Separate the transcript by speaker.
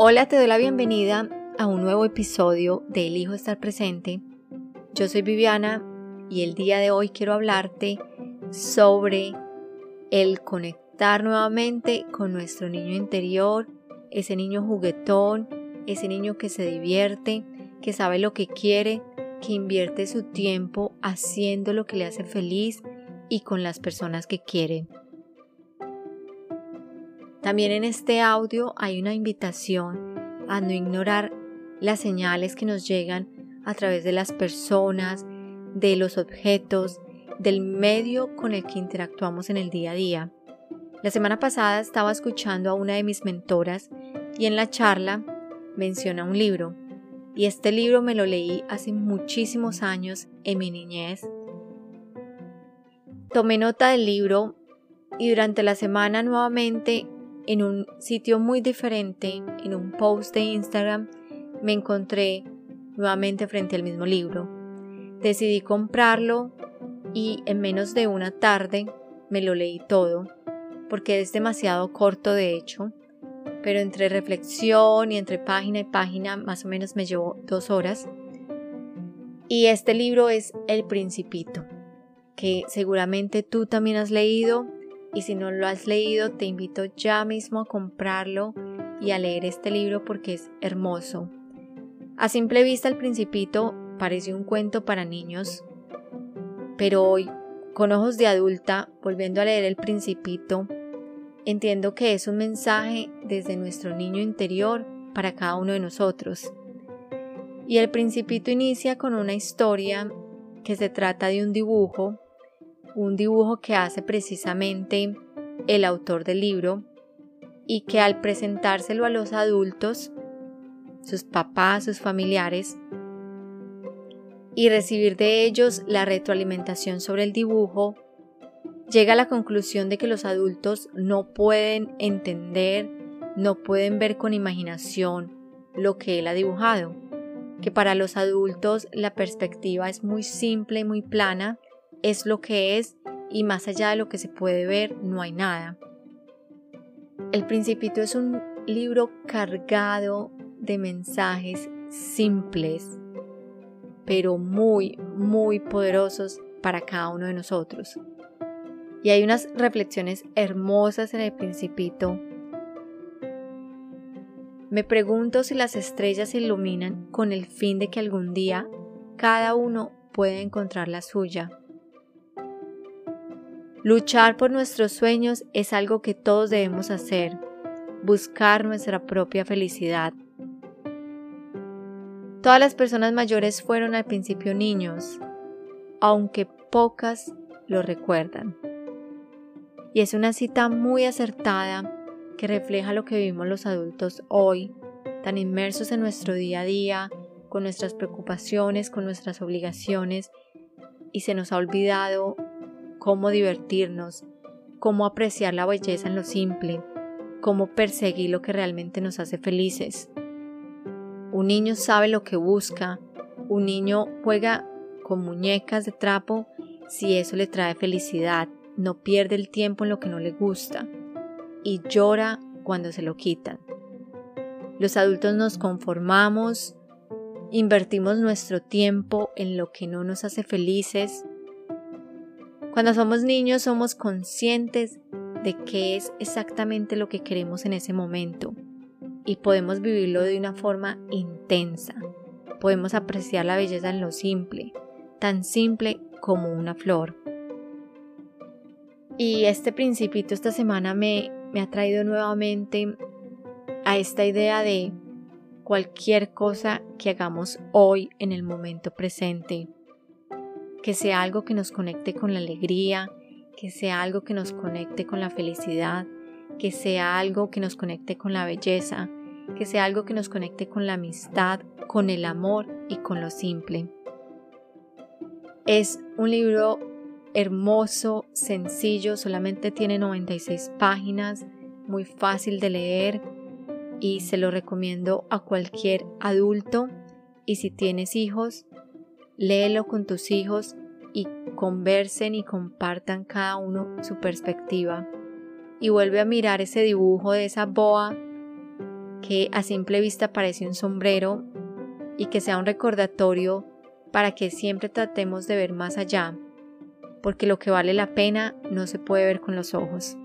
Speaker 1: Hola, te doy la bienvenida a un nuevo episodio de El Hijo Estar Presente. Yo soy Viviana y el día de hoy quiero hablarte sobre el conectar nuevamente con nuestro niño interior, ese niño juguetón, ese niño que se divierte, que sabe lo que quiere, que invierte su tiempo haciendo lo que le hace feliz y con las personas que quiere. También en este audio hay una invitación a no ignorar las señales que nos llegan a través de las personas, de los objetos, del medio con el que interactuamos en el día a día. La semana pasada estaba escuchando a una de mis mentoras y en la charla menciona un libro. Y este libro me lo leí hace muchísimos años en mi niñez. Tomé nota del libro y durante la semana nuevamente en un sitio muy diferente, en un post de Instagram, me encontré nuevamente frente al mismo libro. Decidí comprarlo y en menos de una tarde me lo leí todo, porque es demasiado corto de hecho, pero entre reflexión y entre página y página más o menos me llevó dos horas. Y este libro es El Principito, que seguramente tú también has leído y si no lo has leído te invito ya mismo a comprarlo y a leer este libro porque es hermoso. A simple vista el principito parece un cuento para niños, pero hoy, con ojos de adulta, volviendo a leer el principito, entiendo que es un mensaje desde nuestro niño interior para cada uno de nosotros. Y el principito inicia con una historia que se trata de un dibujo un dibujo que hace precisamente el autor del libro y que al presentárselo a los adultos, sus papás, sus familiares, y recibir de ellos la retroalimentación sobre el dibujo, llega a la conclusión de que los adultos no pueden entender, no pueden ver con imaginación lo que él ha dibujado, que para los adultos la perspectiva es muy simple y muy plana es lo que es y más allá de lo que se puede ver no hay nada. El Principito es un libro cargado de mensajes simples, pero muy, muy poderosos para cada uno de nosotros. Y hay unas reflexiones hermosas en el Principito. Me pregunto si las estrellas se iluminan con el fin de que algún día cada uno pueda encontrar la suya Luchar por nuestros sueños es algo que todos debemos hacer, buscar nuestra propia felicidad. Todas las personas mayores fueron al principio niños, aunque pocas lo recuerdan. Y es una cita muy acertada que refleja lo que vivimos los adultos hoy, tan inmersos en nuestro día a día, con nuestras preocupaciones, con nuestras obligaciones, y se nos ha olvidado cómo divertirnos, cómo apreciar la belleza en lo simple, cómo perseguir lo que realmente nos hace felices. Un niño sabe lo que busca, un niño juega con muñecas de trapo si eso le trae felicidad, no pierde el tiempo en lo que no le gusta y llora cuando se lo quitan. Los adultos nos conformamos, invertimos nuestro tiempo en lo que no nos hace felices cuando somos niños somos conscientes de qué es exactamente lo que queremos en ese momento y podemos vivirlo de una forma intensa. Podemos apreciar la belleza en lo simple, tan simple como una flor. Y este principito esta semana me, me ha traído nuevamente a esta idea de cualquier cosa que hagamos hoy en el momento presente que sea algo que nos conecte con la alegría, que sea algo que nos conecte con la felicidad, que sea algo que nos conecte con la belleza, que sea algo que nos conecte con la amistad, con el amor y con lo simple. Es un libro hermoso, sencillo, solamente tiene 96 páginas, muy fácil de leer y se lo recomiendo a cualquier adulto y si tienes hijos, léelo con tus hijos y conversen y compartan cada uno su perspectiva. Y vuelve a mirar ese dibujo de esa boa que a simple vista parece un sombrero y que sea un recordatorio para que siempre tratemos de ver más allá, porque lo que vale la pena no se puede ver con los ojos.